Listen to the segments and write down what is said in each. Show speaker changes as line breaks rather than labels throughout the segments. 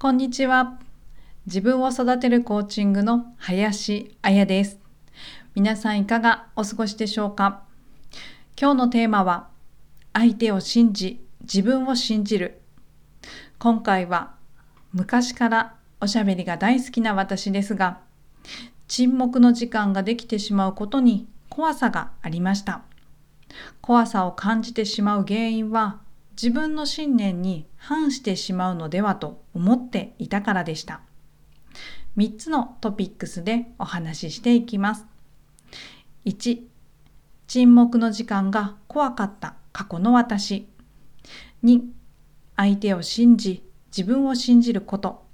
こんにちは。自分を育てるコーチングの林彩です。皆さんいかがお過ごしでしょうか？今日のテーマは相手を信じ、自分を信じる。今回は昔からおしゃべりが大好きな私ですが、沈黙の時間ができてしまうことに怖さがありました。怖さを感じてしまう原因は自分の信念に反してしまうのではと思っていたからでした。3つのトピックスでお話ししていきます。1、沈黙の時間が怖かった過去の私。2、相手を信じ、自分を信じること。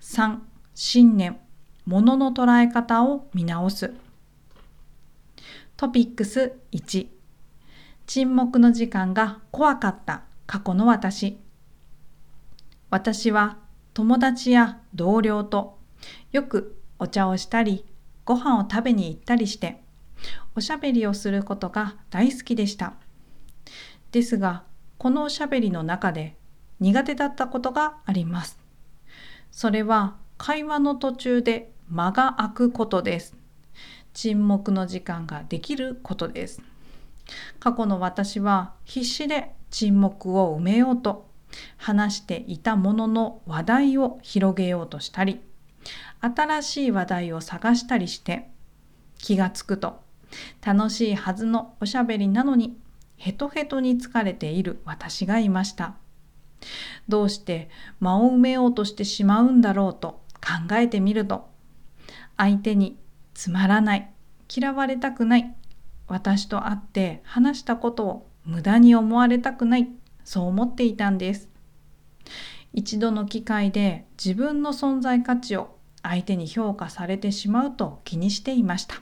3、信念、物の捉え方を見直す。トピックス1沈黙の時間が怖かった過去の私。私は友達や同僚とよくお茶をしたりご飯を食べに行ったりしておしゃべりをすることが大好きでした。ですがこのおしゃべりの中で苦手だったことがあります。それは会話の途中で間が空くことです。沈黙の時間ができることです。過去の私は必死で沈黙を埋めようと話していたものの話題を広げようとしたり新しい話題を探したりして気がつくと楽しいはずのおしゃべりなのにヘトヘトに疲れている私がいました。どうして間を埋めようとしてしまうんだろうと考えてみると相手につまらない嫌われたくない私と会って話したことを無駄に思われたくない。そう思っていたんです。一度の機会で自分の存在価値を相手に評価されてしまうと気にしていました。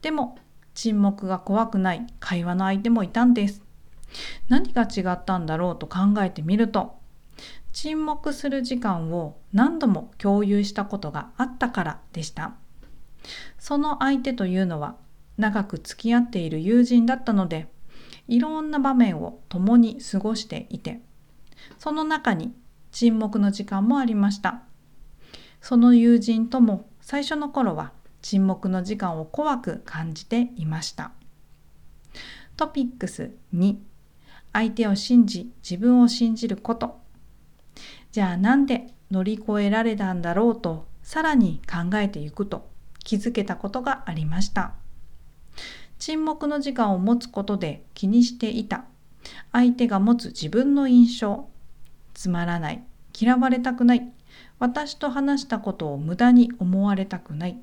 でも沈黙が怖くない。会話の相手もいたんです。何が違ったんだろうと考えてみると沈黙する時間を何度も共有したことがあったからでした。その相手というのは長く付き合っている友人だったのでいろんな場面を共に過ごしていてその中に沈黙の時間もありました。その友人とも最初の頃は沈黙の時間を怖く感じていました。トピックス2相手を信じ自分を信じること。じゃあなんで乗り越えられたんだろうとさらに考えていくと気づけたことがありました。沈黙の時間を持つことで気にしていた。相手が持つ自分の印象。つまらない。嫌われたくない。私と話したことを無駄に思われたくない。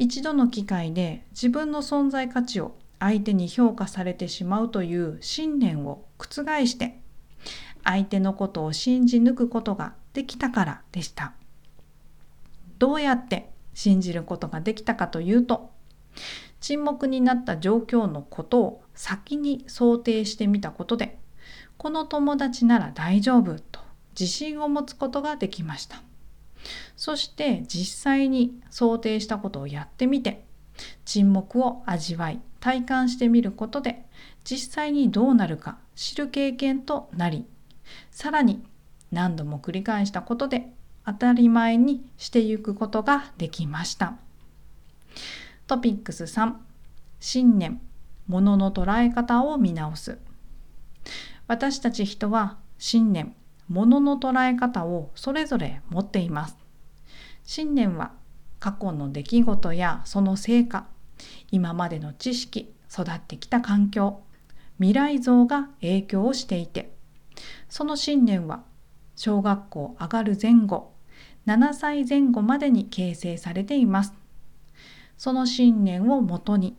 一度の機会で自分の存在価値を相手に評価されてしまうという信念を覆して相手のことを信じ抜くことができたからでした。どうやって信じることができたかというと沈黙になった状況のことを先に想定してみたことでこの友達なら大丈夫と自信を持つことができました。そして実際に想定したことをやってみて沈黙を味わい体感してみることで実際にどうなるか知る経験となりさらに何度も繰り返したことで当たり前にしていくことができました。トピックス3信念物の捉え方を見直す。私たち人は信念物の捉え方をそれぞれ持っています。信念は過去の出来事やその成果今までの知識育ってきた環境未来像が影響をしていてその信念は小学校上がる前後7歳前後までに形成されています。その信念をもとに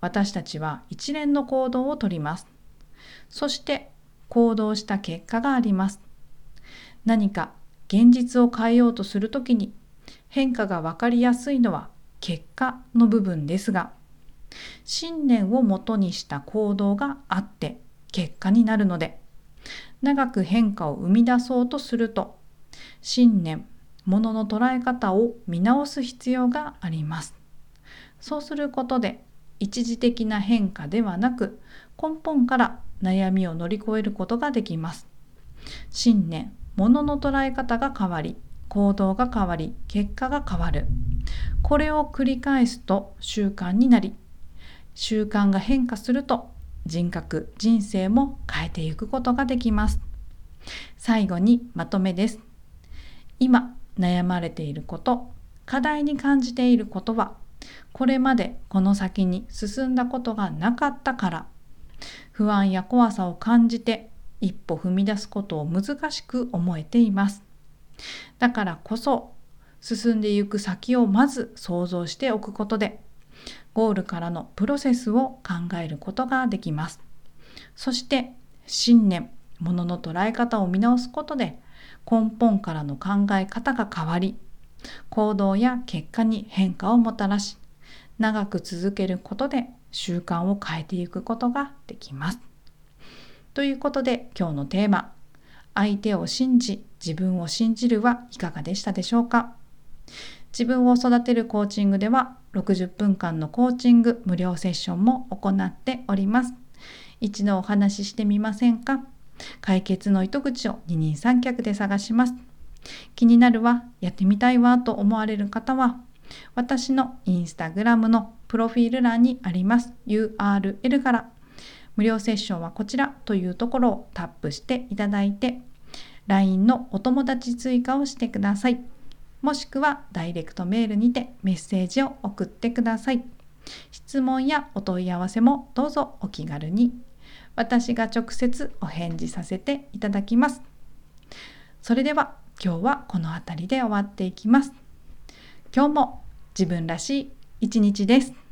私たちは一連の行動をとります。そして行動した結果があります。何か現実を変えようとするときに変化が分かりやすいのは結果の部分ですが信念をもとにした行動があって結果になるので長く変化を生み出そうとすると信念ものの捉え方を見直す必要があります。そうすることで一時的な変化ではなく根本から悩みを乗り越えることができます。信念、物の捉え方が変わり行動が変わり結果が変わる。これを繰り返すと習慣になり習慣が変化すると人格人生も変えていくことができます。最後にまとめです。今悩まれていること課題に感じていることはこれまでこの先に進んだことがなかったから不安や怖さを感じて一歩踏み出すことを難しく思えています。だからこそ進んでいく先をまず想像しておくことでゴールからのプロセスを考えることができます。そして信念ものの捉え方を見直すことで根本からの考え方が変わり行動や結果に変化をもたらし長く続けることで習慣を変えていくことができます。ということで今日のテーマ「相手を信じ自分を信じる」はいかがでしたでしょうか？自分を育てるコーチングでは60分間のコーチング無料セッションも行っております。一度お話ししてみませんか？解決の糸口を二人三脚で探します。気になるわ、やってみたいわと思われる方は、私のインスタグラムのプロフィール欄にあります URL から無料セッションはこちらというところをタップしていただいて LINE のお友達追加をしてください。もしくはダイレクトメールにてメッセージを送ってください。質問やお問い合わせもどうぞお気軽に私が直接お返事させていただきます。それでは今日はこの辺りで終わっていきます。今日も自分らしい一日です。